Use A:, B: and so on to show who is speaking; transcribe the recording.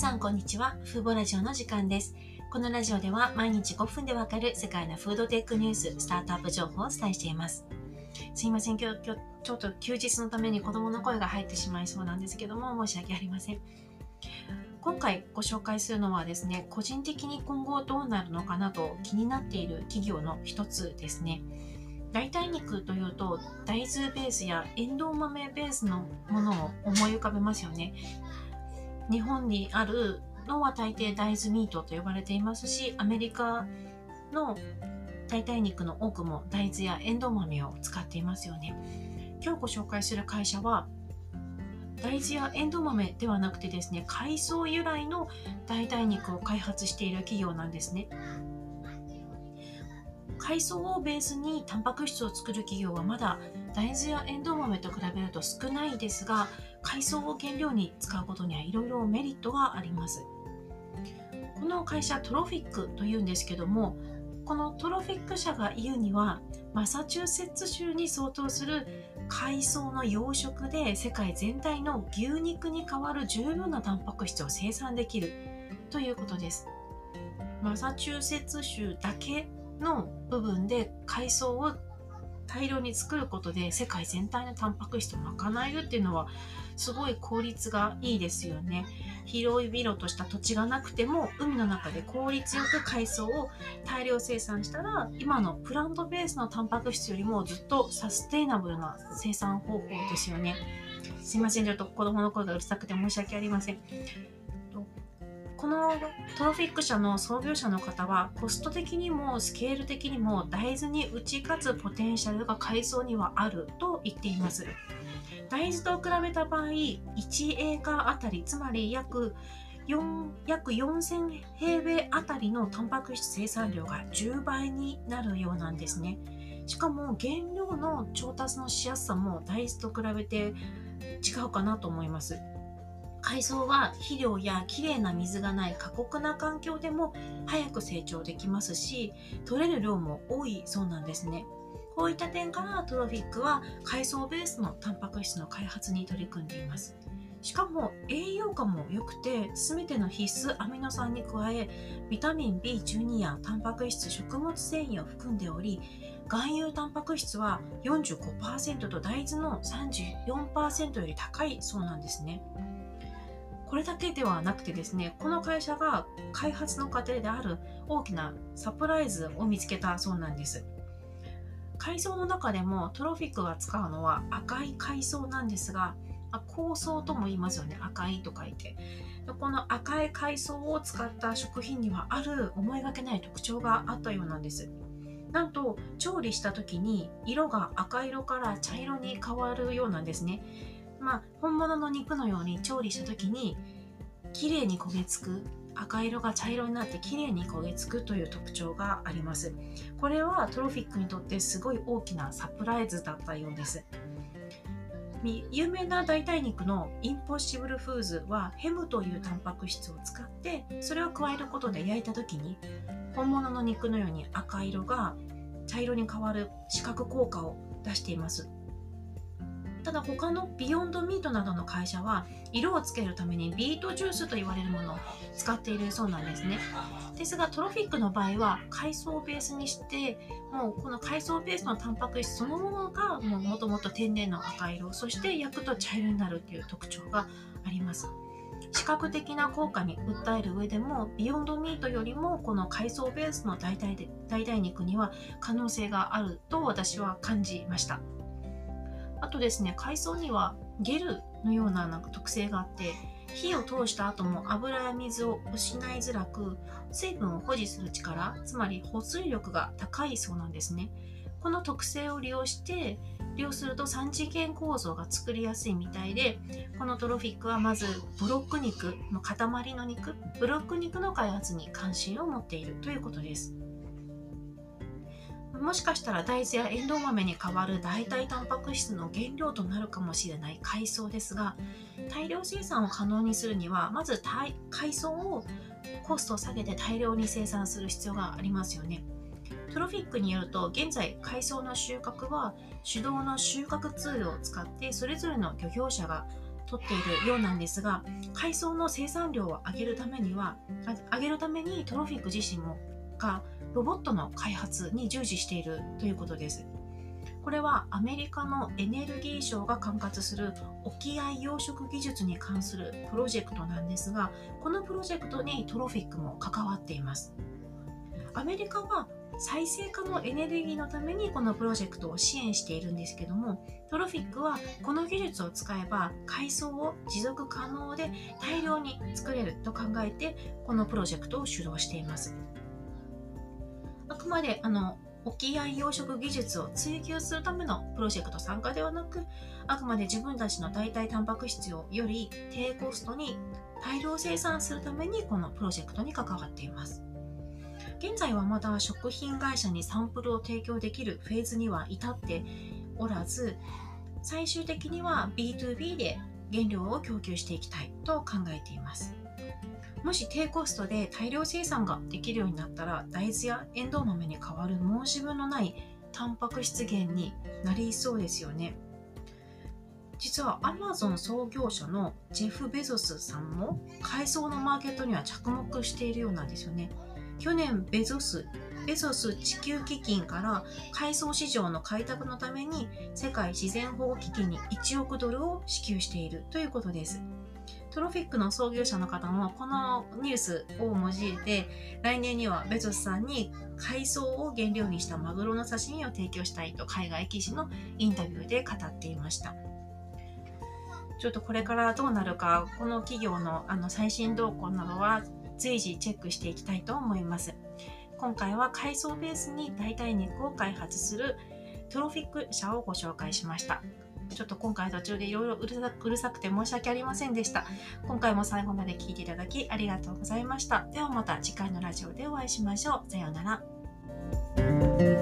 A: さんこんにちは。フーボラジオの時間です。このラジオでは毎日5分でわかる世界のフードテックニュース、スタートアップ情報をお伝えしています。すいません、今日、今日ちょっと休日のために子供の声が入ってしまいそうなんですけども、申し訳ありません。今回ご紹介するのはですね、個人的に今後どうなるのかなと気になっている企業の一つですね。代替肉というと大豆ベースやエンドウ豆ベースのものを思い浮かべますよね。日本にあるのは大抵大豆ミートと呼ばれていますし、アメリカの代替肉の多くも大豆やエンドウ豆を使っていますよね。今日ご紹介する会社は大豆やエンドウ豆ではなくてですね、海藻由来の代替肉を開発している企業なんですね。海藻をベースにタンパク質を作る企業はまだ大豆やエンドウ豆と比べると少ないですが海藻を原料に使うことにはいろいろメリットがあります。この会社トロフィックというんですけどもこのトロフィック社が言うにはマサチューセッツ州に相当する海藻の養殖で世界全体の牛肉に代わる十分なタンパク質を生産できるということです。マサチューセッツ州だけの部分で海藻を大量に作ることで世界全体のタンパク質を賄えるっていうのはすごい効率がいいですよね。広い広とした土地がなくても海の中で効率よく海藻を大量生産したら今のプラントベースのタンパク質よりもずっとサステイナブルな生産方法ですよね。すいません、ちょっと子供の声がうるさくて申し訳ありません。このトロフィック社の創業者の方はコスト的にもスケール的にも大豆に打ち勝つポテンシャルが海藻にはあると言っています。大豆と比べた場合1エーカーあたりつまり約4約4000平米あたりのタンパク質生産量が10倍になるようなんですね。しかも原料の調達のしやすさも大豆と比べて違うかなと思います。海藻は肥料やきれいな水がない過酷な環境でも早く成長できますし取れる量も多いそうなんですね。こういった点からトロフィックは海藻ベースのタンパク質の開発に取り組んでいます。しかも栄養価も良くて全ての必須アミノ酸に加えビタミン B12 やタンパク質食物繊維を含んでおり含有タンパク質は45%と大豆の34%より高いそうなんですね。これだけではなくてですね、この会社が開発の過程である大きなサプライズを見つけたそうなんです。海藻の中でもトロフィックが使うのは赤い海藻なんですが、香草とも言いますよね。赤いと書いて。この赤い海藻を使った食品にはある思いがけない特徴があったようなんです。なんと調理した時に色が赤色から茶色に変わるようなんですね。まあ、本物の肉のように調理した時に綺麗に焦げつく赤色が茶色になって綺麗に焦げつくという特徴があります。これはトロフィックにとってすごい大きなサプライズだったようです。有名な代替肉のインポッシブルフーズはヘムというタンパク質を使ってそれを加えることで焼いた時に本物の肉のように赤色が茶色に変わる視覚効果を出しています。ただ他の Beyond Meat などの会社は色をつけるためにビートジュースと言われるものを使っているそうなんですね。ですが Trophic の場合は海藻をベースにしてもうこの海藻ベースのタンパク質そのものがもともと天然の赤色そして焼くと茶色になるという特徴があります。視覚的な効果に訴える上でも Beyond Meat よりもこの海藻ベースの代替で代替肉には可能性があると私は感じました。あとですね、海藻にはゲルのようななんか特性があって、火を通した後も油や水を失いづらく、水分を保持する力、つまり保水力が高いそうなんですね。この特性を利用して、利用すると3次元構造が作りやすいみたいで、このトロフィックはまずブロック肉の塊の肉、ブロック肉の開発に関心を持っているということです。もしかしたら大豆やエンドウ豆に代わる代替タンパク質の原料となるかもしれない海藻ですが大量生産を可能にするにはまず海藻をコストを下げて大量に生産する必要がありますよね。トロフィックによると現在海藻の収穫は手動の収穫ツールを使ってそれぞれの漁業者が取っているようなんですが海藻の生産量を上げるためには上げるためにトロフィック自身もがロボットの開発に従事しているということです。これはアメリカのエネルギー省が管轄する沖合養殖技術に関するプロジェクトなんですがこのプロジェクトにトロフィックも関わっています。アメリカは再生可能エネルギーのためにこのプロジェクトを支援しているんですけどもトロフィックはこの技術を使えば海藻を持続可能で大量に作れると考えてこのプロジェクトを主導しています。くまであの沖合養殖技術を追求するためのプロジェクト参加ではなくあくまで自分たちの代替タンパク質をより低コストに大量生産するためにこのプロジェクトに関わっています。現在はまだ食品会社にサンプルを提供できるフェーズには至っておらず最終的には B2B で原料を供給していきたいと考えています。もし低コストで大量生産ができるようになったら大豆やエンドウ豆に代わる申し分のないタンパク質源になりそうですよね。実はアマゾン創業者のジェフ・ベゾスさんも海藻のマーケットには着目しているようなんですよね。去年ベゾスベゾス地球基金から海藻市場の開拓のために世界自然保護基金に1億ドルを支給しているということです。トロフィックの創業者の方もこのニュースを用いて来年にはベゾスさんに海藻を原料にしたマグロの刺身を提供したいと海外記事のインタビューで語っていましたちょっとこれからどうなるかこの企業のあの最新動向などは随時チェックしていきたいと思います。今回は海藻ベースに代替肉を開発するトロフィック社をご紹介しました。ちょっと今回途中でいろいろうるさくて申し訳ありませんでした。今回も最後まで聞いていただきありがとうございました。ではまた次回のラジオでお会いしましょう。さようなら。